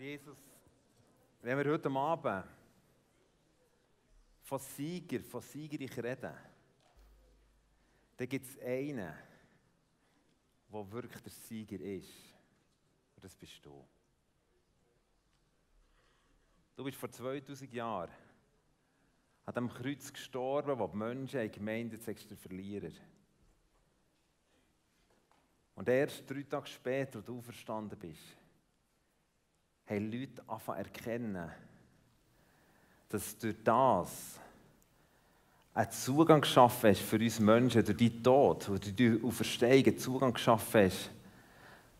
Jesus, wenn wir heute Abend von Sieger, von Siegerich reden, dann gibt es einen, der wirklich der Sieger ist. Und das bist du. Du bist vor 2000 Jahren an dem Kreuz gestorben, wo die Menschen gemeint haben, du der Verlierer. Und erst drei Tage später, als du verstanden bist, haben Leute anfangen erkennen, dass durch das einen Zugang geschaffen hast für uns Menschen, durch deinen Tod, durch die Auferstehung Zugang geschaffen hast,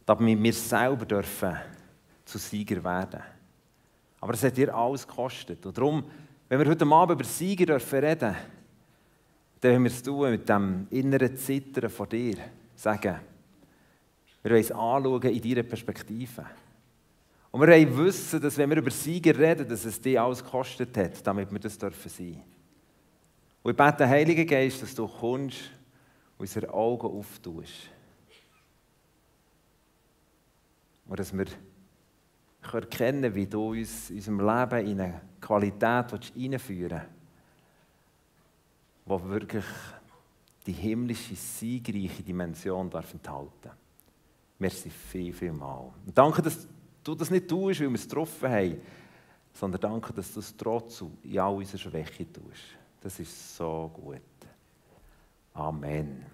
damit wir selber dürfen zu Sieger werden. Aber es hat dir alles gekostet. Und darum, wenn wir heute Abend über Sieger dürfen reden, dann haben wir es tun mit dem inneren Zittern von dir. Sagen, wir wollen es anschauen in deiner Perspektive. Und wir wissen, dass wenn wir über Sieger reden, dass es dir alles gekostet hat, damit wir das dürfen sein. Und ich bete, Heiliger Geist, dass du kommst und unsere Augen auftust. Und dass wir erkennen wie du uns in unserem Leben in eine Qualität hineinführen willst, die wirklich die himmlische, siegreiche Dimension darf enthalten Merci viel, viel mal. Und danke, dass du das nicht tust, weil wir es getroffen haben, sondern danke, dass du es trotzdem in all unserer Schwäche tust. Das ist so gut. Amen.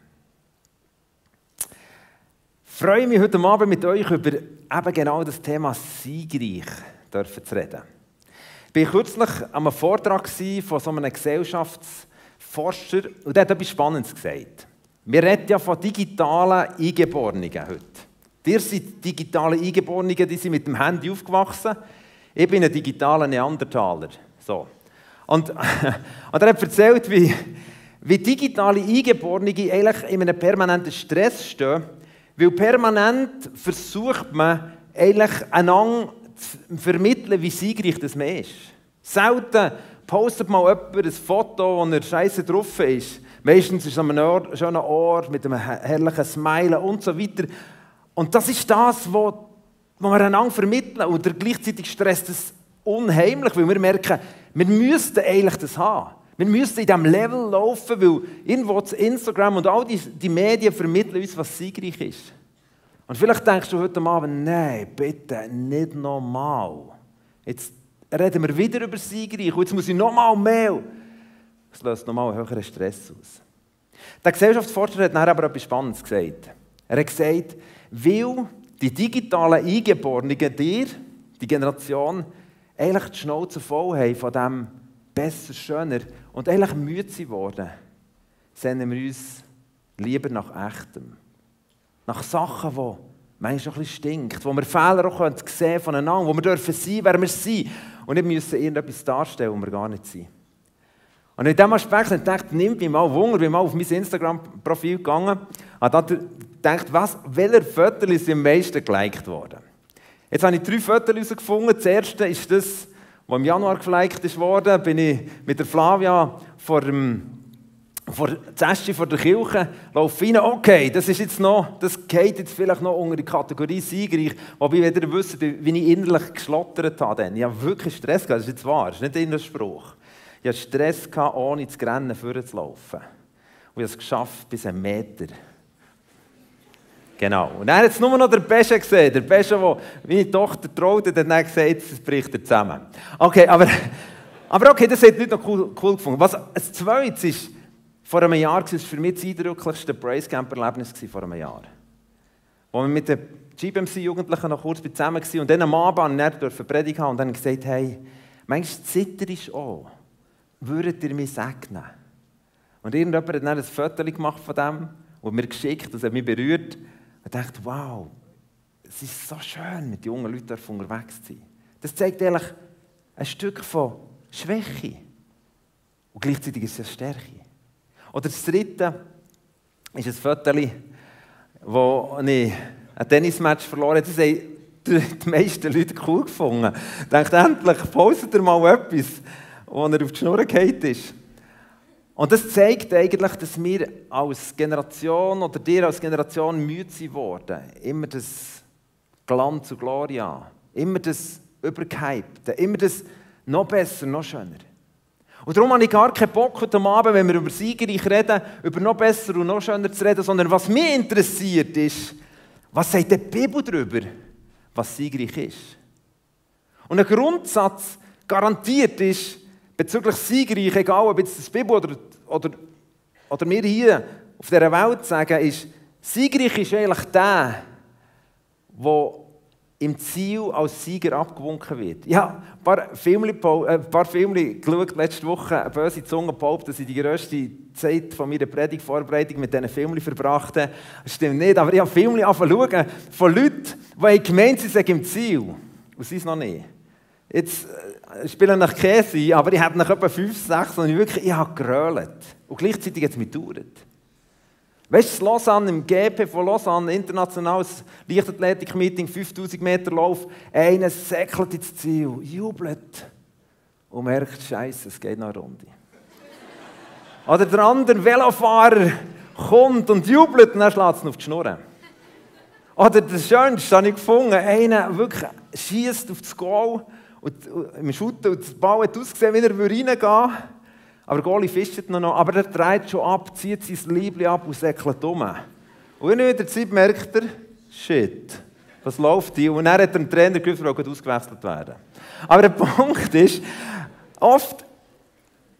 Ich freue mich heute Abend mit euch über eben genau das Thema siegreich zu reden. Ich war kürzlich an einem Vortrag von so einem Gesellschaftsforscher und der hat etwas Spannendes gesagt. Wir reden ja von digitalen Eingeborenen heute. Ihr seid digitale Eingeborene, die sind mit dem Handy aufgewachsen. Ich bin ein digitaler Neandertaler. So. Und, und er hat erzählt, wie, wie digitale Eingeborene eigentlich in einem permanenten Stress stehen, weil permanent versucht man eigentlich einander zu vermitteln, wie siegreich das man ist. Selten postet mal jemand ein Foto, wo er scheiße drauf ist. Meistens ist es an einem schönen Ort mit einem herrlichen Smile und so weiter. Und das ist das, was wir einander vermitteln. Und gleichzeitig stresst es unheimlich, weil wir merken, wir müssten eigentlich das haben. Wir müssten in diesem Level laufen, weil irgendwo Instagram und all die, die Medien vermitteln uns, was siegreich ist. Und vielleicht denkst du heute Abend, nein, bitte, nicht nochmal. Jetzt reden wir wieder über siegreich und jetzt muss ich nochmal mehr. Das löst nochmal einen höheren Stress aus. Der Gesellschaftsforscher hat nachher aber etwas Spannendes gesagt. Er hat gesagt, weil die digitalen Eingeborenen dir, die Generation, eigentlich die Schnauze voll haben von dem besser, schöner und eigentlich müde sind worden, sehnen wir uns lieber nach Echtem. Nach Sachen, die manchmal ein bisschen stinkt, wo wir Fehler auch sehen können voneinander, wo wir dürfen sein, wer wir sind und nicht müssen irgendetwas darstellen, wo wir gar nicht sind. Und in diesem Aspekt habe ich gedacht, nimmt mich mal Wunder, bin mal auf mein Instagram-Profil gegangen, habe gedacht, was, welcher Foto ist am meisten geliked worden? Jetzt habe ich drei Fotos herausgefunden. Das erste ist das, was im Januar geliked ist worden. bin ich mit der Flavia vor dem vor Zeste vor der Kirche laufe rein, okay, das ist jetzt noch, das geht jetzt vielleicht noch unter die Kategorie siegreich, wobei wieder wisst, wie ich innerlich geschlottert habe. Dann. Ich habe wirklich Stress gehabt, das ist jetzt wahr, das ist nicht in Spruch. Ich hatte Stress, gehabt, ohne zu rennen, vorzulaufen. Und ich habe es geschafft bis einen Meter. Genau. Und dann hat es nur noch der Pesche gesehen. Der Pesche, der meine Tochter traute, hat dann gesagt, es bricht er zusammen. Okay, aber, aber okay, das hat nicht noch cool, cool gefunden. Was, das Zweite ist, vor einem Jahr war es für mich das eindrücklichste Brace Camp Erlebnis vor einem Jahr. Wo wir mit den GBMC-Jugendlichen noch kurz zusammen waren und dann am Abend durfte Predigt haben und dann gesagt, hey, manchmal zitter ist auch würdet ihr mich segnen? Und irgendjemand hat dann ein Foto gemacht von dem und mir geschickt, das hat mich berührt. Und dachte, wow, es ist so schön, mit jungen Leuten unterwegs zu sein. Das zeigt eigentlich ein Stück von Schwäche. Und gleichzeitig ist es eine Stärke. Oder das dritte ist ein Foto, wo ich ein Tennismatch verloren habe. Das haben die meisten Leute cool gefunden. Ich dachte, endlich postet ihr mal etwas wo er auf die Schnur gefallen ist. Und das zeigt eigentlich, dass wir als Generation oder dir als Generation müde sind worden. Immer das Glanz und Gloria. Immer das Übergehypte, immer das noch besser, noch schöner. Und darum habe ich gar keinen Bock heute Abend, wenn wir über Siegerreich reden, über noch besser und noch schöner zu reden, sondern was mich interessiert ist, was sagt die Bibel darüber, was Siegreich ist. Und ein Grundsatz garantiert ist, bezüglich Siegreich, egal ob jetzt das Bibel oder, oder, oder wir hier auf dieser Welt sagen, ist, Siegreich ist eigentlich der, der im Ziel als Sieger abgewunken wird. Ja, ein paar Filme, äh, ein paar Filme geschaut, letzte Woche, eine böse Zunge behauptet, dass ich die grösste Zeit von meiner Predigtvorbereitung mit diesen Filmen verbrachte. Das stimmt nicht, aber ich habe Filme angefangen von Leuten, die gemeint sie sind im Ziel. Und sie es noch nicht. Jetzt äh, spielen nach Käse, aber ich habe nach etwa 5, 6 und ich wirklich, ich habe gerölt. Und gleichzeitig hat es mich gedauert. Weißt du, Lausanne, im GP von Lausanne, internationales Leichtathletik-Meeting, 5000 Meter Lauf, einer säckelt ins Ziel, jubelt und merkt, Scheiße, es geht noch eine Runde. Oder der andere Velofahrer kommt und jubelt und dann schlägt es auf die Schnur. Oder das Schönste habe ich gefunden, einer wirklich schießt auf das Goal und, und im Schutten und das Ball hat ausgesehen, wie er reingehen würde. Aber Goli fischt noch, aber er dreht schon ab, zieht sein Liebling ab und säckelt um. Und in der Zeit merkt er, shit, was läuft hier? Und dann hat er dem Trainer gefragt, ausgewechselt werden. Aber der Punkt ist, oft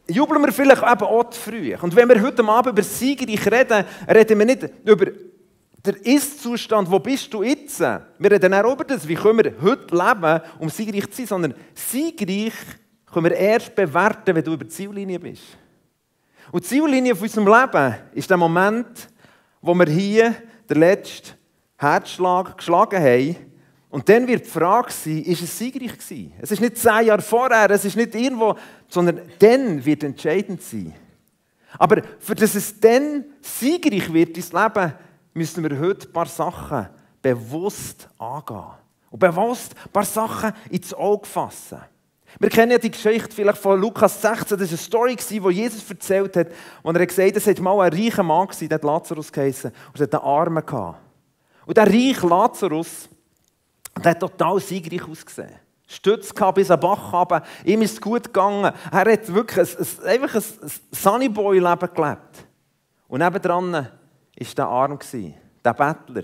jubeln wir vielleicht eben auch zu früh. Und wenn wir heute Abend über Siegerreich reden, reden wir nicht über den Ist-Zustand, wo bist du jetzt? Wir reden auch über das, wie können wir heute leben, um siegreich zu sein, sondern siegreich können wir erst bewerten, wenn du über die Ziellinie bist. Und die Ziellinie von unserem Leben ist der Moment, wo wir hier den letzten Herzschlag geschlagen haben. Und dann wird die Frage sein, ist es siegreich gewesen? Es ist nicht zehn Jahre vorher, es ist nicht irgendwo, sondern dann wird entscheidend sein. Aber für dass es dann siegreich wird, ins Leben, müssen wir heute ein paar Sachen bewusst angehen. Und bewusst ein paar Sachen ins Auge fassen. Wir kennen ja die Geschichte vielleicht von Lukas 16, das war eine Story, die Jesus erzählt hat, wo er gesagt hat, es hat mal ein reicher Mann gewesen, der Lazarus geheißen, und hat einen Armen gehabt. Und der reiche Lazarus, der hat total siegreich ausgesehen. Stütz gehabt bis an Bach runter, ihm ist es gut gegangen. Er hat wirklich ein, ein, einfach ein Sunnyboy-Leben gelebt. Und nebendran war der Arm, der Bettler,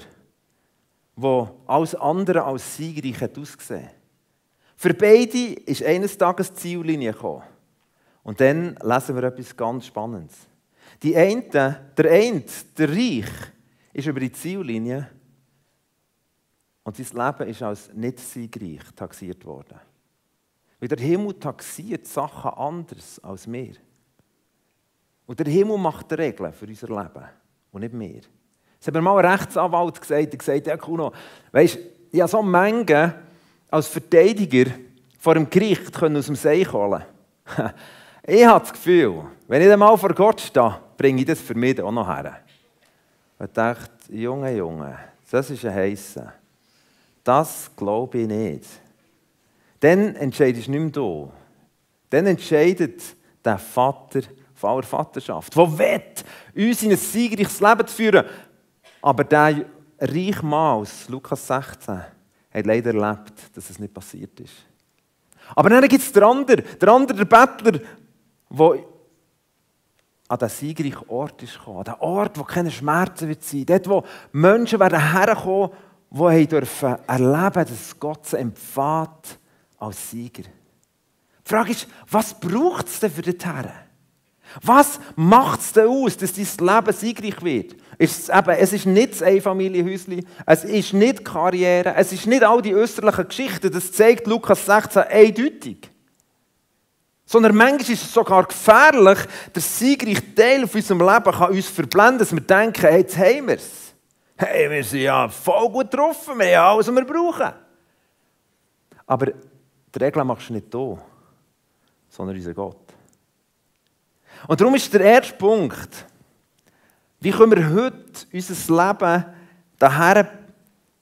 der alles andere als siegreich ausgesehen hat. Für beide ist eines Tages die Ziellinie. Und dann lesen wir etwas ganz Spannendes. Die eine, der eine, der Reich, ist über die Ziellinie und sein Leben ist als nicht siegreich taxiert worden. Weil der Himmel taxiert Sachen anders als wir. Und der Himmel macht die Regeln für unser Leben und nicht wir. Es hat mir mal ein Rechtsanwalt gesagt, der gesagt ja Kuno, weisst, ich habe so Mengen als Verteidiger vor dem Gericht können aus dem See holen Ich habe das Gefühl, wenn ich einmal vor Gott stehe, bringe ich das für mich auch noch her. Ich dachte, Junge, Junge, das ist ein Heissen. Das glaube ich nicht. Dann entscheidest du nicht mehr du. Dann entscheidet der Vater von aller Vaterschaft, der will, uns in ein siegreiches Leben zu führen. Aber der reiche Mann Lukas 16 hat leider erlebt, dass es nicht passiert ist. Aber dann gibt es den anderen, der andere, der Bettler, der an den siegreichen Ort ist gekommen. An den Ort, wo keine Schmerzen wird sein. Dort, wo Menschen werden herkommen, die dürfen erleben, dass Gott sie empfahrt als Sieger. Die Frage ist, was braucht es denn für den Herren? Was macht es denn aus, dass dein Leben siegreich wird? Ist es, eben, es ist nicht das Einfamilienhäuschen, es ist nicht Karriere, es ist nicht all die österlichen Geschichten, das zeigt Lukas 16 eindeutig. Sondern manchmal ist es sogar gefährlich, der siegreiche Teil von unserem Leben kann uns verblenden, dass wir denken, hey, jetzt haben wir es. Hey, wir sind ja voll gut getroffen, wir haben alles, was wir brauchen. Aber die Regel machst du nicht du, sondern unser Gott. Und darum ist der erste Punkt, wie können wir heute unser Leben daher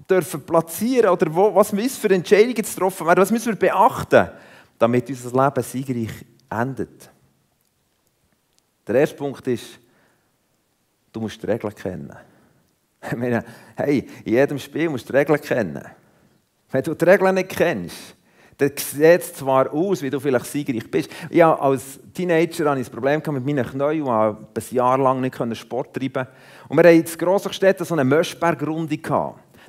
dürfen platzieren oder wo, was müssen für Entscheidungen getroffen werden, was müssen wir beachten, damit unser Leben siegreich endet. Der erste Punkt ist, du musst die Regeln kennen. Ich meine, hey, in jedem Spiel musst du die Regeln kennen. Wenn du die Regeln nicht kennst, dann sieht zwar aus, wie du vielleicht siegreich bist. Ja, als Teenager hatte ich ein Problem mit meinen Knien und konnte ein Jahr lang nicht Sport treiben. Und wir hatten in Grossstädten so eine Möschbergrunde.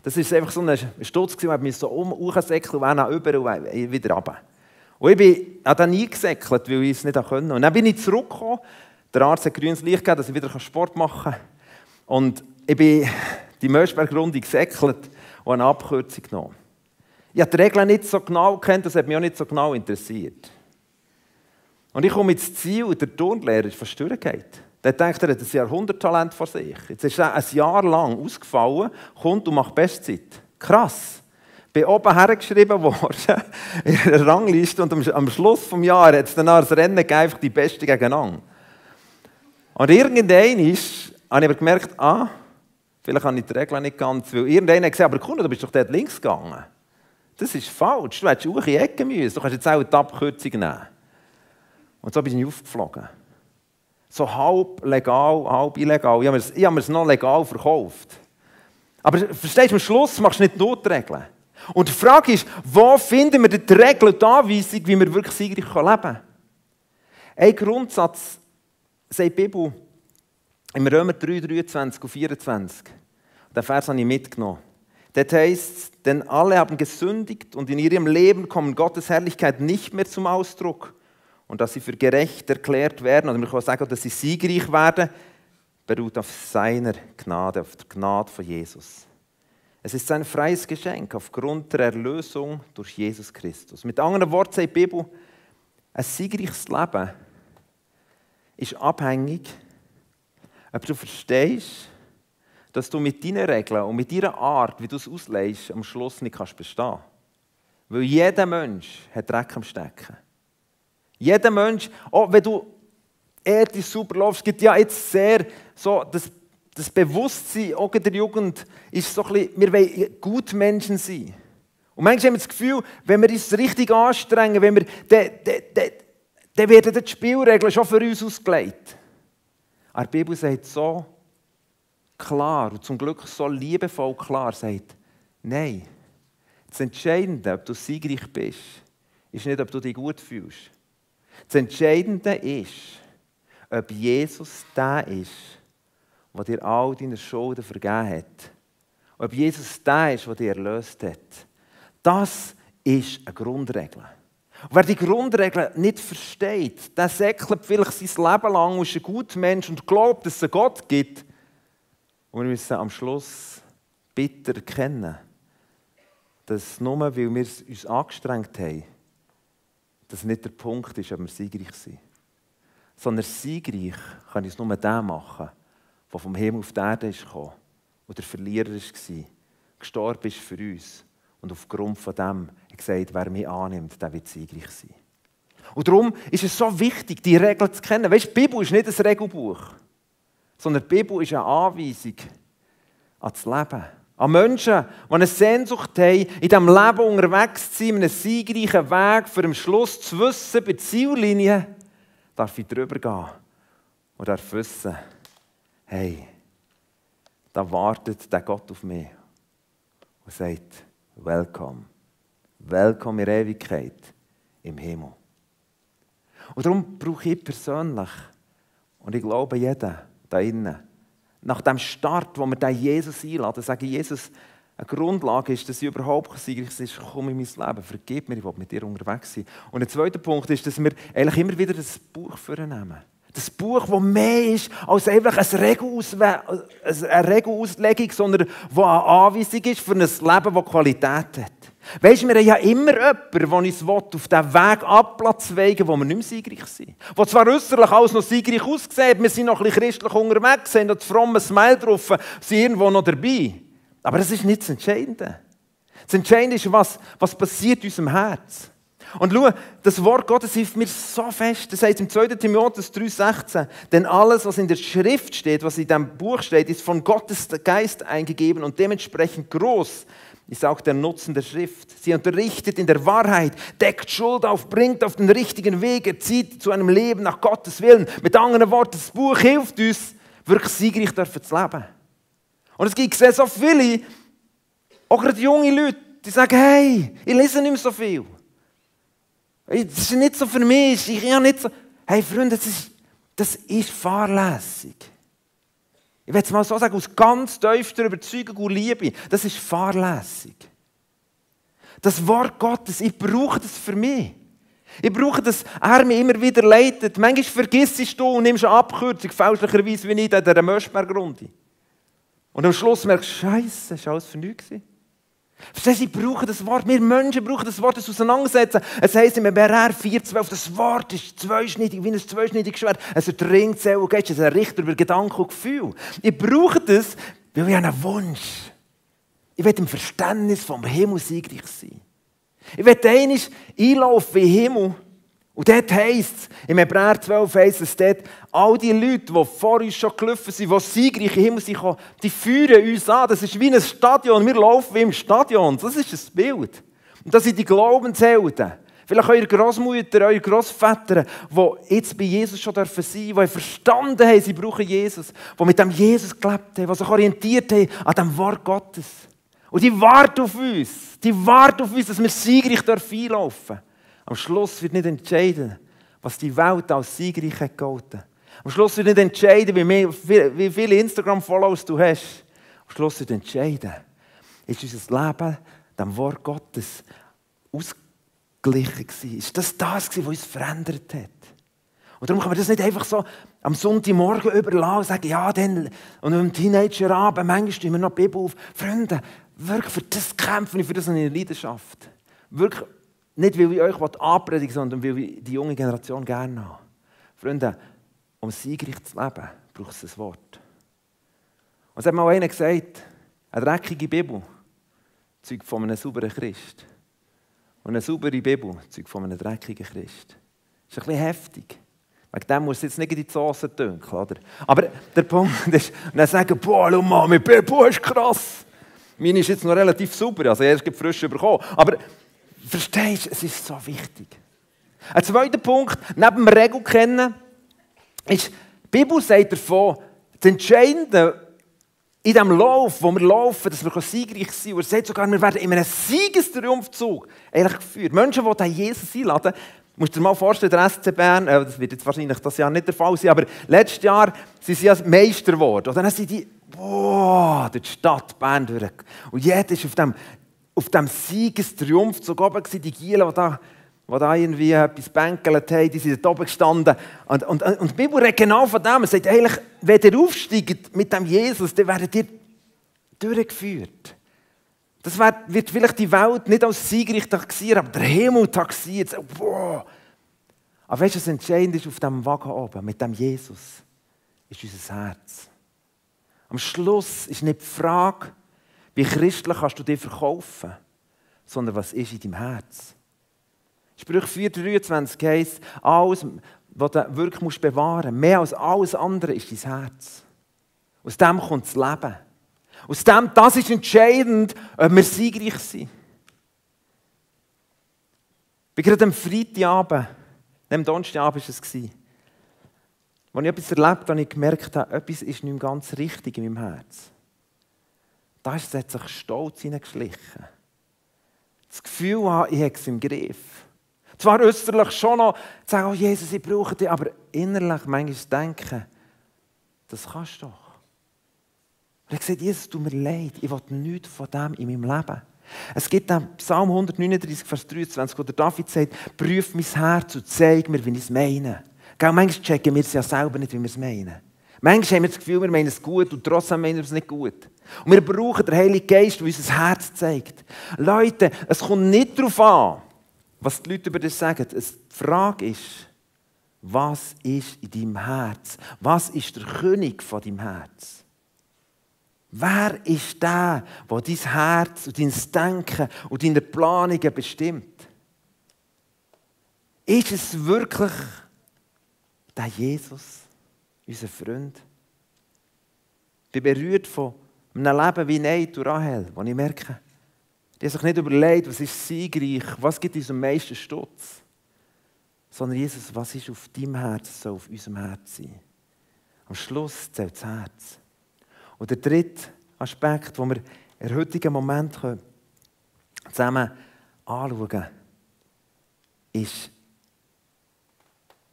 Das war einfach so ein Stutz, wo ich so um und dann über und wieder runter. Und ich bin dann nie gesäckelt, weil ich es nicht konnte. Und dann bin ich zurückgekommen. Der Arzt hat grünes Licht gegeben, dass ich wieder Sport machen kann. Und ich bin die Möschbergrunde gesäckelt und eine Abkürzung genommen. Ich habe die Regeln nicht so genau kennt, das hat mich auch nicht so genau interessiert. Und ich komme ins Ziel und der Turnlehrer ist fast durchgegangen. Der denkt, er hat ein Jahrhunderttalent vor sich. Jetzt ist er ein Jahr lang ausgefallen, kommt und macht Bestzeit. Krass. Bin oben hergeschrieben worden in einer Rangliste und am Schluss des Jahres hat es dann als Rennen einfach die Besten gegeneinander. Und irgendwann ist, habe ich gemerkt, ah, vielleicht habe ich die Regeln nicht ganz, weil irgendwann hat gesagt, aber Kunde, du bist doch dort links gegangen. Das ist falsch, du hättest auch in die Ecke müssen, du kannst jetzt auch die Abkürzung nehmen. Und so bin ich aufgeflogen. So halb legal, halb illegal. Ich habe mir, es noch legal verkauft. Aber verstehst du, am Schluss machst du nicht nur die Regeln. Und die Frage ist, wo finden wir die Regel und die Anweisung, wie wir wirklich siegreich leben können? Ein Grundsatz sagt die Bibel im Römer 3, 23 und 24. Den Vers habe ich mitgenommen. Dort heißt denn alle haben gesündigt und in ihrem Leben kommt Gottes Herrlichkeit nicht mehr zum Ausdruck. Und dass sie für gerecht erklärt werden, oder man kann sagen, dass sie siegreich werden, beruht auf seiner Gnade, auf der Gnade von Jesus. Es ist sein freies Geschenk aufgrund der Erlösung durch Jesus Christus. Mit anderen Worten sagt die Bibel, ein siegreiches Leben ist abhängig, ob du verstehst, dass du mit deinen Regeln und mit deiner Art, wie du es auslegst, am Schluss nicht kannst bestehen Weil jeder Mensch hat Dreck am Stecken. Jeder Mensch, auch wenn du die super läufst, gibt ja jetzt sehr so das, das Bewusstsein auch in der Jugend, ist so ein bisschen, wir wollen gut Menschen sein. Und manchmal haben wir das Gefühl, wenn wir uns richtig anstrengen, wenn wir, dann, dann, dann, dann werden die Spielregeln schon für uns ausgelegt. Aber die Bibel sagt so, klar und zum Glück so liebevoll klar sagt, nein, das Entscheidende, ob du siegreich bist, ist nicht, ob du dich gut fühlst. Das Entscheidende ist, ob Jesus der ist, der dir all deine Schulden vergeben hat. Ob Jesus der ist, der dich erlöst hat. Das ist eine Grundregel. Und wer die Grundregel nicht versteht, der säckelt vielleicht sein Leben lang und ist ein guter Mensch und glaubt, dass es einen Gott gibt, und wir müssen am Schluss bitter erkennen, dass nur weil wir uns angestrengt haben, das nicht der Punkt ist, ob wir siegreich sind. Sondern siegreich kann es nur der machen, der vom Himmel auf die Erde ist gekommen der Verlierer war, gestorben ist für uns und aufgrund von dem gesagt, wer mich annimmt, der wird siegreich sein. Und darum ist es so wichtig, die Regeln zu kennen. Weißt, die Bibel ist nicht ein Regelbuch sondern die Bibel ist eine Anweisung an das Leben. An Menschen, die eine Sehnsucht haben, in diesem Leben unterwegs zu sein, einen siegreichen Weg, für am Schluss zu wissen, bei der Ziellinie, darf ich drüber gehen und darf wissen, hey, da wartet der Gott auf mich und sagt, welcome, welcome in Ewigkeit im Himmel. Und darum brauche ich persönlich, und ich glaube jeder, da innen. Nach dem Start, wo wir den Jesus einladen, sagen, Jesus, eine Grundlage ist, dass ich überhaupt siegreich ist, komm in mein Leben, vergib mir, ich will mit dir unterwegs sein. Und der zweite Punkt ist, dass wir eigentlich immer wieder das Buch vornehmen. Das Buch, das mehr ist als einfach eine Regelauslegung, sondern das eine Anweisung ist für ein Leben, das Qualität hat. Weißt du, wir haben ja immer jemanden, der uns auf diesen Weg abplatzweigen wo wir nicht mehr siegreich sind. Wo zwar äußerlich alles noch siegreich aussieht, wir sind noch ein bisschen christlich unterwegs, haben das fromme Smile drauf, sind irgendwo noch dabei. Aber das ist nicht das Entscheidende. Das Entscheidende ist, was, was passiert in unserem Herz. Und schau, das Wort Gottes hilft mir so fest. Das heißt im 2. Timotheus 3,16, denn alles, was in der Schrift steht, was in diesem Buch steht, ist von Gottes Geist eingegeben und dementsprechend groß ist auch der Nutzen der Schrift. Sie unterrichtet in der Wahrheit, deckt Schuld auf, bringt auf den richtigen Weg, erzieht zu einem Leben nach Gottes Willen. Mit anderen Worten, das Buch hilft uns, wirklich siegreich zu leben. Und es gibt so viele, auch gerade junge Leute, die sagen, hey, ich lese nicht mehr so viel. Das ist nicht so für mich. Ich habe nicht so. Hey Freunde, das ist, das ist fahrlässig. Ich will es mal so sagen, aus ganz tiefster Überzeugung und Liebe. Das ist fahrlässig. Das Wort Gottes, ich brauche das für mich. Ich brauche, dass er mich immer wieder leitet. Manchmal vergisst du und nimmst eine Abkürzung, fälschlicherweise wie nicht in dieser Möschbergrunde. Und am Schluss merkst du, Scheiße, das war alles für nichts. Verstehst du, ich brauche das Wort. Wir Menschen brauchen das Wort, das Auseinandersetzen. Es heisst im BRR 4,12, das Wort ist zweischneidig, wie ein zweischneidiges Schwert. Es durchdringt Zell und Geist, es Richter über Gedanken und Gefühl. Ich brauche das, weil ich einen Wunsch Ich will im Verständnis vom Himmel siegreich sein. Ich will einmal einlaufen in den Himmel und dort heisst es, im Hebräer 12 heisst es dort, all die Leute, die vor uns schon gelaufen sind, die siegreich im Himmel sind, die führen uns an. Das ist wie ein Stadion. Wir laufen wie im Stadion. Das ist ein Bild. Und das sind die Glaubenshelden. Vielleicht eure Großmutter, eure Großväter, die jetzt bei Jesus schon dürfen sein, die verstanden haben, sie brauchen Jesus, die mit dem Jesus gelebt haben, die sich orientiert haben an dem Wort Gottes. Und die warten auf uns. Die warten auf uns, dass wir siegreich einlaufen dürfen. Am Schluss wird nicht entscheiden, was die Welt als siegreich hat gehalten. Am Schluss wird nicht entscheiden, wie, viele Instagram-Follows du hast. Am Schluss wird entscheiden, ist unser Leben dem Wort Gottes ausgeglichen gewesen? Ist das das gewesen, was uns verändert hat? Und darum kann man das nicht einfach so am Sonntagmorgen überlassen und sagen, ja, dann, und am Teenagerabend, manchmal stehen wir noch die Bibel auf. Freunde, wirklich für das kämpfen für das eine Leidenschaft. Wirklich nicht, weil ich euch anpredigen sondern weil ich die junge Generation gerne habe. Freunde, um siegreich zu leben, braucht es ein Wort. Und es hat mal einer gesagt, eine dreckige Bibel zeugt von einem sauberen Christ. Und eine saubere Bibel zeugt von einem dreckigen Christ. Das ist ein bisschen heftig. Wegen dem muss es jetzt nicht in die Soße dünkeln, oder? Aber der Punkt ist, und dann sagen, boah, schau mal, meine Bibel ist krass. Meine ist jetzt noch relativ super, also erst frisch bekommen. Aber Verstehst du, es ist so wichtig. Ein zweiter Punkt, neben dem Regel kennen, ist, die Bibel sagt davon, das Entscheidende in diesem Lauf, wo wir laufen, dass wir siegreich sein können. Er sagt sogar, wir werden in einem Siegestriumphzug eigentlich geführt. Menschen, die Jesus einladen, musst du dir mal vorstellen, der SC Bern, äh, das wird jetzt wahrscheinlich das Jahr nicht der Fall sein, aber letztes Jahr sind sie ja Meister geworden. Und dann sind die, boah, durch die Stadt Bern durch. Und jeder ist auf dem auf dem Siegestriumphzug oben die Gielen, die da, die da irgendwie etwas bänkelt haben, die sind da oben gestanden. Und, und, und die Bibel redet genau von dem. Es sagt eigentlich, wenn ihr aufsteigt mit dem Jesus, dann werdet ihr durchgeführt. Das wird vielleicht die Welt nicht als siegreich taxieren, aber der Himmel taxiert. So, wow. Aber weißt du, was entscheidend ist auf dem Wagen oben, mit dem Jesus, ist unser Herz. Am Schluss ist nicht die Frage, wie christlich kannst du dich verkaufen, sondern was ist in deinem Herz? Sprüche 4,23 heisst, alles, was du wirklich bewahren musst, mehr als alles andere, ist dein Herz. Aus dem kommt das Leben. Aus dem, das ist entscheidend, ob wir siegreich sind. Ich bin gerade am Freitagabend, am Donnerstagabend war es, als ich etwas erlebt habe, habe ich gemerkt etwas ist nicht ganz richtig in meinem Herz. Da hat sich Stolz hineingeschlichen. Das Gefühl habe, ich habe es im Griff. Zwar äußerlich schon noch zu sagen, oh Jesus, ich brauche dich, aber innerlich manchmal denken, das kannst du doch. Und hat gesagt, Jesus, tut mir leid, ich will nichts von dem in meinem Leben. Es gibt den Psalm 139, Vers 23, wo der David sagt, prüf mein Herz und zeig mir, wie ich es meine. Gell, manchmal checken wir es ja selber nicht, wie wir es meinen. Manchmal haben wir das Gefühl, wir meinen es gut und trotzdem meinen wir es nicht gut. Und wir brauchen den Heiligen Geist, der uns das Herz zeigt. Leute, es kommt nicht darauf an, was die Leute über das sagen. Die Frage ist, was ist in deinem Herz? Was ist der König von deinem Herz? Wer ist der, der dein Herz und dein Denken und deine Planungen bestimmt? Ist es wirklich der Jesus, unser Freund? Ich bin berührt von einem Leben wie Neid und Rahel, wo ich merke, die haben sich nicht überlegt, was ist siegreich, was gibt uns am meisten Stutz, sondern Jesus, was ist auf deinem Herz, soll auf unserem Herz sein. Am Schluss zählt das Herz. Und der dritte Aspekt, den wir in heutigen Moment zusammen anschauen können, ist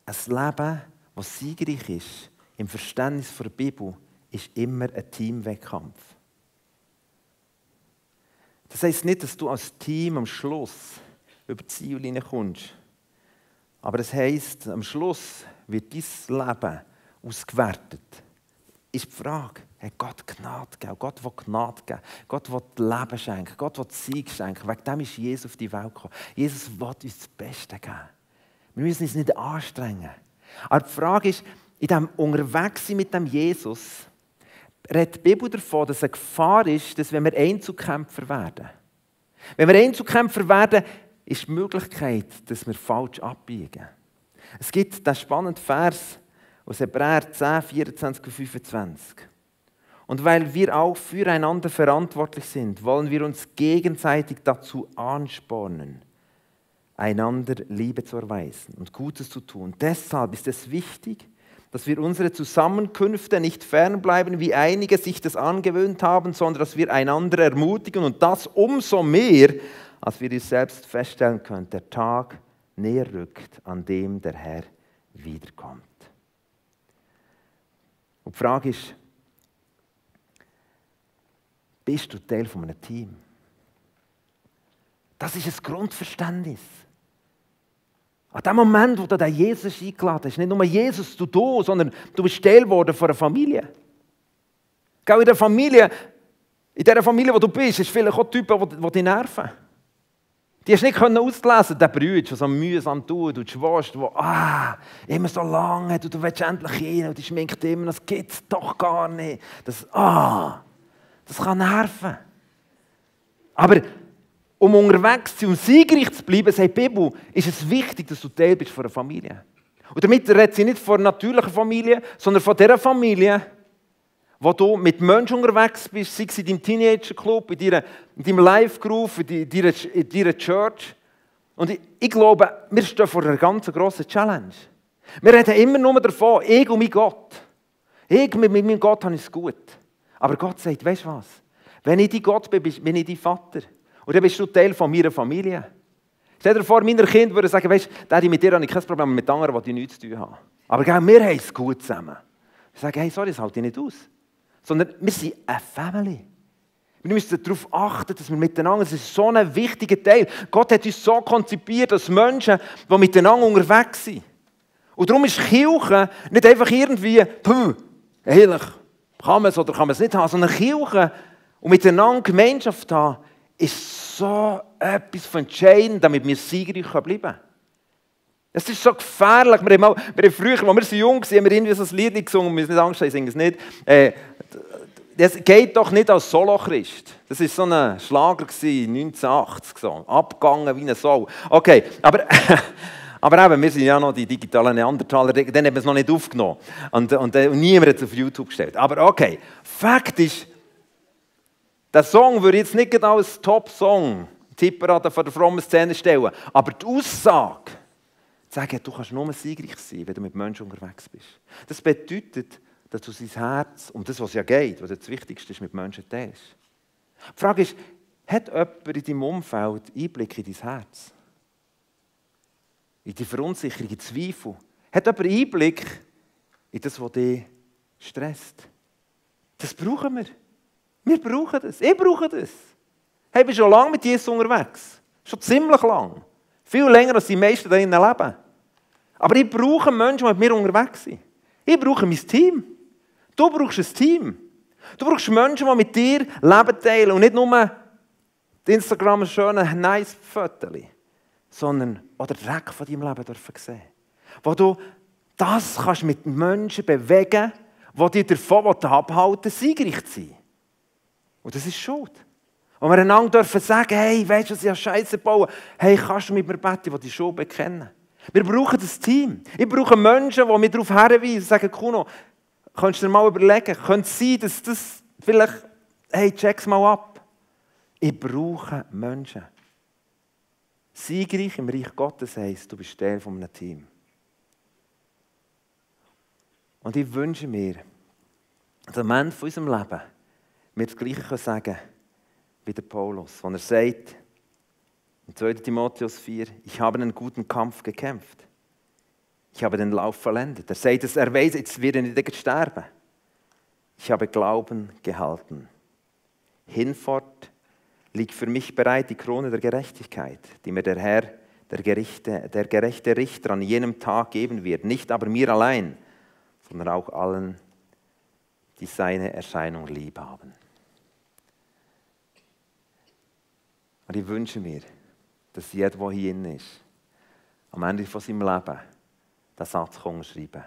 ein Leben, das siegreich ist, im Verständnis der Bibel, ist immer ein Teamwettkampf. Das heisst nicht, dass du als Team am Schluss über die Ziellinie kommst. Aber es heisst, am Schluss wird dein Leben ausgewertet. Ist die Frage, hat Gott Gnade geben? Gott will Gnade geben. Gott will Leben schenken. Gott will Sieg schenken. Wegen dem ist Jesus auf die Welt gekommen. Jesus will uns das Beste geben. Wir müssen uns nicht anstrengen. Aber die Frage ist, in diesem Unterwegssein mit dem Jesus, redet die Bibel davon, dass eine Gefahr ist, dass wenn wir Einzelkämpfer werden, wenn wir Einzelkämpfer werden, ist die Möglichkeit, dass wir falsch abbiegen. Es gibt den spannenden Vers aus Hebräer 10, 24 und 25. Und weil wir auch füreinander verantwortlich sind, wollen wir uns gegenseitig dazu anspornen, einander Liebe zu erweisen und Gutes zu tun. Deshalb ist es wichtig, dass wir unsere Zusammenkünfte nicht fernbleiben, wie einige sich das angewöhnt haben, sondern dass wir einander ermutigen und das umso mehr, als wir es selbst feststellen können, der Tag näher rückt, an dem der Herr wiederkommt. Und die Frage ist, bist du Teil von einem Team? Das ist ein Grundverständnis. An dem Moment, wo du den Jesus eingeladen hast, nicht nur Jesus, du du, sondern du bist Teil geworden von einer Familie. Gell, in der Familie, in dieser Familie, wo du bist, ist vielleicht auch Typen, die dich nerven. Die hast du nicht auslesen der Brüder, der so mühsam tut, und Schwester, die ah, immer so lange und du willst endlich hin und die schminkt immer, das es doch gar nicht. Das, ah, das kann nerven. Aber um unterwegs zu sein, um siegreich zu bleiben, sagt die Bibel, ist es wichtig, dass du Teil bist von einer Familie. Und damit redet sie nicht von einer natürlichen Familie, sondern von der Familie, wo du mit Menschen unterwegs bist, sei es in deinem Teenager-Club, in, deinem Live-Group, in, deiner, in deiner Church. Und ich, ich, glaube, wir stehen vor einer ganz grossen Challenge. Wir reden immer nur davon, ich und mein Gott. Ich mit meinem Gott habe es gut. Aber Gott sagt, weißt du was? Wenn ich dein Gott bin, bin ich dein Vater. Und dann bist du Teil von meiner Familie. Stell dir vor, meine Kinder würden sagen, weißt du, mit dir habe ich kein Problem, mit anderen, die nichts zu tun haben. Aber gell, wir haben es gut zusammen. Ich sage, hey, sorry, das halte ich nicht aus. Sondern wir sind eine Family. Wir müssen darauf achten, dass wir miteinander, das ist so ein wichtiger Teil. Gott hat uns so konzipiert, als Menschen, die miteinander unterwegs sind. Und darum ist Kirche nicht einfach irgendwie, puh, ehrlich, kann man es oder kann man es nicht haben, sondern Kirche und miteinander Gemeinschaft haben, ist so etwas von entscheidend, damit wir siegreich bleiben können. Es ist so gefährlich. Wir haben, mal, wir haben früher, als wir jung waren, haben wir irgendwie so ein Lied gesungen, wir müssen nicht Angst haben, ich singe es nicht. Äh, das geht doch nicht als Solo-Christ. Das war so ein Schlager 1980, so. abgegangen wie ein Sau. Okay, aber, aber eben, wir sind ja noch die digitalen Neandertaler, dann haben wir es noch nicht aufgenommen. Und, und, und niemand hat es auf YouTube gestellt. Aber okay, Fakt ist, der Song würde jetzt nicht genau als Top-Song Tipperade von der frommen Szene stellen, aber die Aussage, zu sagen, du kannst nur siegreich sein, wenn du mit Menschen unterwegs bist. Das bedeutet, dass du sein Herz, um das, was ja geht, was das Wichtigste ist, mit Menschen teilst. Die Frage ist, hat jemand in deinem Umfeld Einblick in dein Herz? In die Verunsicherung, in Zweifel? Hat jemand Einblick in das, was dich stresst? Das brauchen wir. Wir brauchen das. Ich brauche das. Hey, ich bin schon lange mit Jesus unterwegs. Schon ziemlich lang. Viel länger, als die meisten da leben. Aber ich brauche Menschen, die mit mir unterwegs sind. Ich brauche mein Team. Du brauchst ein Team. Du brauchst Menschen, die mit dir Leben teilen und nicht nur Instagram ein schönes, nice Foto, sondern auch den Dreck von deinem Leben dürfen sehen. Wo du das kannst mit Menschen bewegen, die dich davon abhalten, siegreich zu sein. Und das ist Schuld. Und wir einander dürfen sagen, hey, weißt du, was ich Scheiße bauen? Hey, kannst du mit mir beten, die die Schuld bekennen? Wir brauchen das Team. Ich brauche Menschen, die mich darauf hinweisen und sagen, Kuno, könntest du dir mal überlegen, könnte es sein, dass das vielleicht, hey, check's mal ab. Ich brauche Menschen. Siegreich im Reich Gottes heisst, du bist Teil von einem Team. Und ich wünsche mir, dass am Ende von unserem Leben wir das Gleiche sagen wie der Paulus, wenn er sagt, In 2 Timotheus 4, ich habe einen guten Kampf gekämpft. Ich habe den Lauf vollendet. Er sagt es, er weiß, jetzt wird er nicht sterben. Ich habe Glauben gehalten. Hinfort liegt für mich bereit die Krone der Gerechtigkeit, die mir der Herr, der, Gerichte, der gerechte Richter, an jenem Tag geben wird. Nicht aber mir allein, sondern auch allen, die seine Erscheinung lieb haben. Und ich wünsche mir, dass jeder, der hier ist, am Ende von seinem Leben den Satz schreiben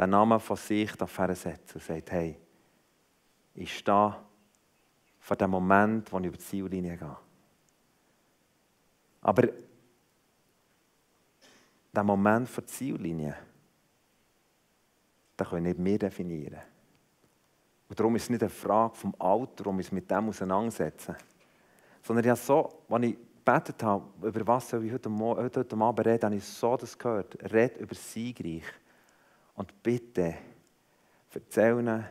den Namen von sich setzen und sagt, hey, ich stehe vor dem Moment, wo ich über die Ziellinie gehe. Aber der Moment vor der Ziellinie, den können nicht wir definieren. Und darum ist es nicht eine Frage vom Alter, um uns mit dem auseinandersetzen. Sondern ja so, als ich gebetet habe, über was soll ich heute, heute, heute Abend reden, habe ich so das gehört. Red über Siegreich. Und bitte, erzähl ihnen,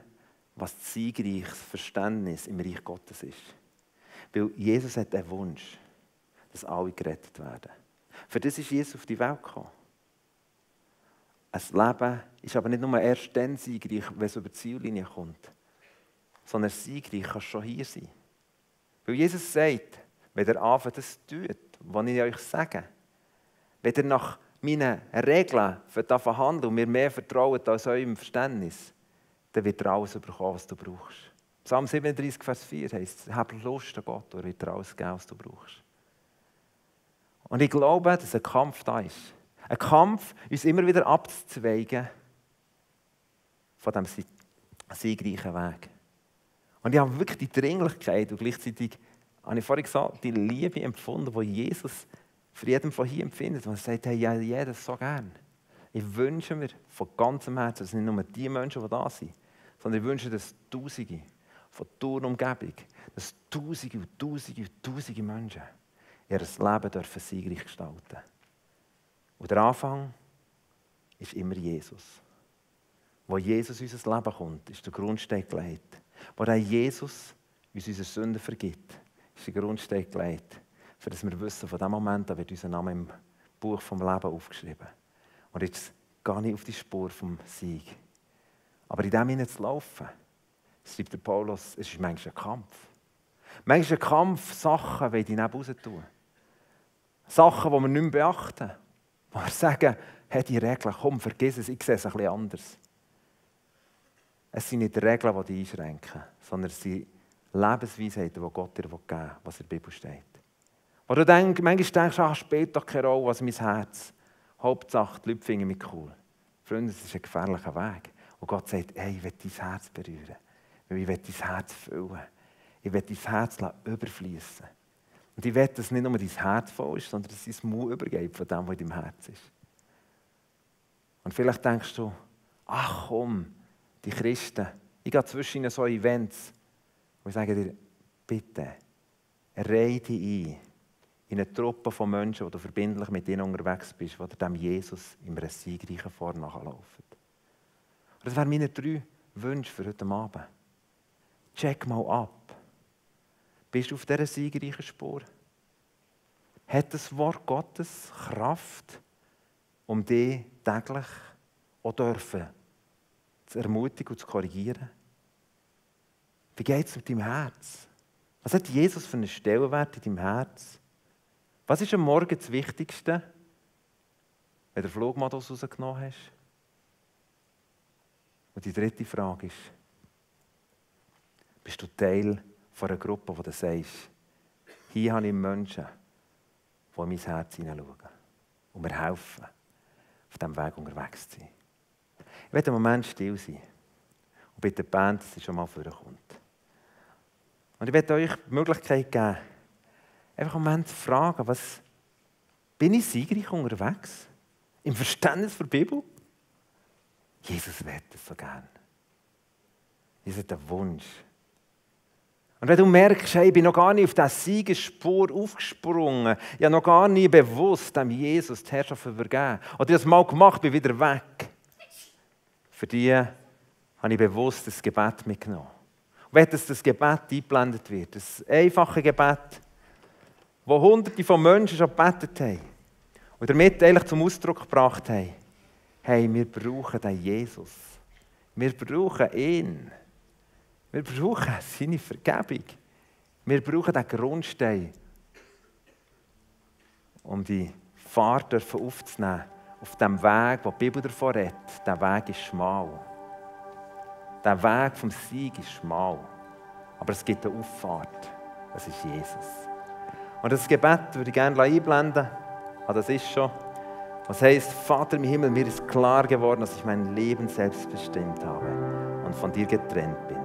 was siegreiches Verständnis im Reich Gottes ist. Weil Jesus hat den Wunsch, dass alle gerettet werden. Für das ist Jesus auf die Welt gekommen. Ein Leben ist aber nicht nur erst dann siegreich, wenn es über die Ziellinie kommt, sondern siegreich kann schon hier sein. Weil Jesus sagt, wenn ihr anfängt, das tut, was ich euch sage, wenn ihr nach meinen Regeln verhandeln und mir mehr vertraut als eurem Verständnis, dann wird er alles bekommen, was du brauchst. Psalm 37, Vers 4 heißt, hab Lust an Gott, er wird dir alles geben, was du brauchst. Und ich glaube, dass ein Kampf da ist. Ein Kampf, uns immer wieder abzuzweigen von diesem siegreichen Weg. Und ich habe wirklich die Dringlichkeit und gleichzeitig, habe ich vorhin gesagt, die Liebe empfunden, die Jesus für jeden von hier empfindet. Und er sagt, hey, ja, jeder so gern. Ich wünsche mir von ganzem Herzen, dass nicht nur die Menschen, die da sind, sondern ich wünsche, dass Tausende von der Umgebung, dass Tausende und Tausende und Tausende Menschen ihr Leben dürfen siegreich gestalten Und der Anfang ist immer Jesus. Wo Jesus in unser Leben kommt, ist der Grundstein gelegt. Wo dann Jesus uns unsere Sünden vergibt, ist der Grundstein gelegt. Für dass wir wissen, von dem Moment an wird unser Name im Buch vom Leben aufgeschrieben. Und jetzt gehe ich auf die Spur vom Sieg. Aber in dem hinein zu laufen, schreibt der Paulus, es ist manchmal ein Kampf. Manchmal ein Kampf, Sachen will ich neben raus tun. Sachen, die wir nicht mehr beachten. Wo wir sagen, hey, die Regeln, komm, vergiss es, ich sehe es ein bisschen anders. Es sind nicht Regeln, die dich einschränken, sondern es sind Lebensweisheiten, die Gott dir geben will, was in der Bibel steht. Wo du denkst, manchmal denkst, ach, spielt doch keine Rolle, was mein Herz. Hauptsache, die Leute finden mich cool. Freunde, das ist ein gefährlicher Weg. Und Gott sagt, hey, ich will dein Herz berühren. Ich will dein Herz füllen. Ich will dein Herz überfließen. Und ich will, dass nicht nur dein Herz voll ist, sondern dass dein Mund übergeht von dem, was in deinem Herz ist. Und vielleicht denkst du, ach komm, die Christen, ich gehe zwischen ihnen so Events, wo ich sage dir, bitte, dich ein in eine Truppe von Menschen, wo du verbindlich mit ihnen unterwegs bist, die dem Jesus in einer siegreichen Form nachlaufen. Das wären meine drei Wünsche für heute Abend. Check mal ab. Bist du auf dieser siegreichen Spur? Hat das Wort Gottes Kraft, um dich täglich auch dürfen zu ermutigen und zu korrigieren? Wie geht es mit deinem Herz? Was hat Jesus für einen Stellenwert in deinem Herz? Was ist am Morgen das Wichtigste, wenn du den Flugmodus rausgenommen hast? Und die dritte Frage ist, bist du Teil von einer Gruppe, wo du sagst, hier habe ich Menschen, die in mein Herz hineinschauen und mir helfen, auf diesem Weg unterwegs zu sein. Ich werde einen Moment still sein und bitte die Band, dass sie schon mal vorkommt. Und ich werde euch die Möglichkeit geben, einfach einen Moment zu fragen, was, bin ich siegreich unterwegs? Im Verständnis der Bibel? Jesus will das so gern. Jesus hat einen Wunsch. Und wenn du merkst, hey, ich bin noch gar nicht auf diese Siegesspur aufgesprungen, ich habe noch gar nicht bewusst dem Jesus die Herrschaft übergeben, oder ich das mal gemacht, bin wieder weg, für die habe ich bewusst das Gebet mitgenommen. Und wenn das, das Gebet eingeblendet wird, das einfache Gebet, wo hunderte von Menschen schon gebetet haben und damit eigentlich zum Ausdruck gebracht haben, hey, wir brauchen den Jesus. Wir brauchen ihn. Wir brauchen seine Vergebung. Wir brauchen den Grundstein, um die Fahrt aufzunehmen auf dem Weg, wo die Bibel davon redet. Der Weg ist schmal. Der Weg vom Sieg ist schmal. Aber es gibt eine Auffahrt. Das ist Jesus. Und das Gebet würde ich gerne einblenden. Ah, das ist schon. Was heißt, Vater im Himmel, mir ist klar geworden, dass ich mein Leben selbst bestimmt habe und von dir getrennt bin.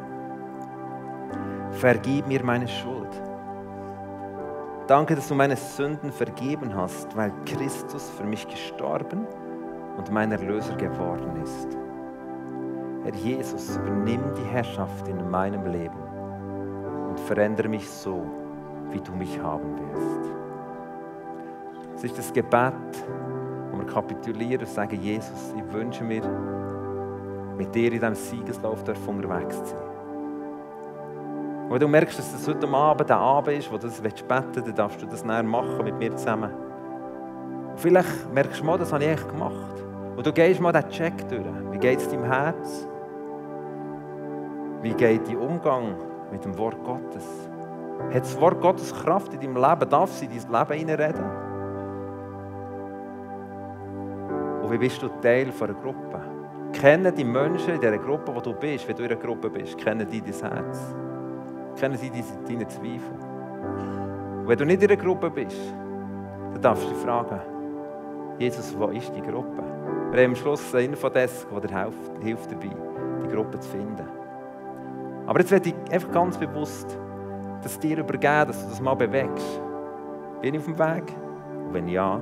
Vergib mir meine Schuld. Danke, dass du meine Sünden vergeben hast, weil Christus für mich gestorben und mein Erlöser geworden ist. Herr Jesus, übernimm die Herrschaft in meinem Leben und verändere mich so, wie du mich haben wirst. Es ist das Gebet, wo wir kapitulieren und sagen, Jesus, ich wünsche mir, mit dir in diesem Siegeslauf unterwegs zu sein. Wenn du merkst, dass es heute Abend der Abend ist, wo du das beten willst, dann darfst du das näher machen mit mir zusammen. Und vielleicht merkst du mal, das habe ich echt gemacht. Und du gehst mal diesen Check durch. Wie geht es deinem Herz? Wie geht dein Umgang mit dem Wort Gottes? Hat das Wort Gottes Kraft in deinem Leben? Darf sie in dein Leben hineinreden? Und wie bist du Teil einer Gruppe? Kennen die Menschen in dieser Gruppe, wo du bist, wenn du in einer Gruppe bist, kennen die dein Herz? Kennen sie deine Zweifel? Und wenn du nicht in einer Gruppe bist, dann darfst du dich fragen, Jesus, wo ist die Gruppe? Wir haben am Schluss einen Infodesk, der dir hilft, hilft dabei, die Gruppe zu finden. Aber jetzt werde ich einfach ganz bewusst das dir übergeben, dass du das mal bewegst. Bin ich auf dem Weg? Und wenn ja,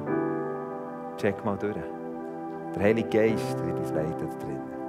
check mal durch. Der Heilige Geist wird uns leiten drin.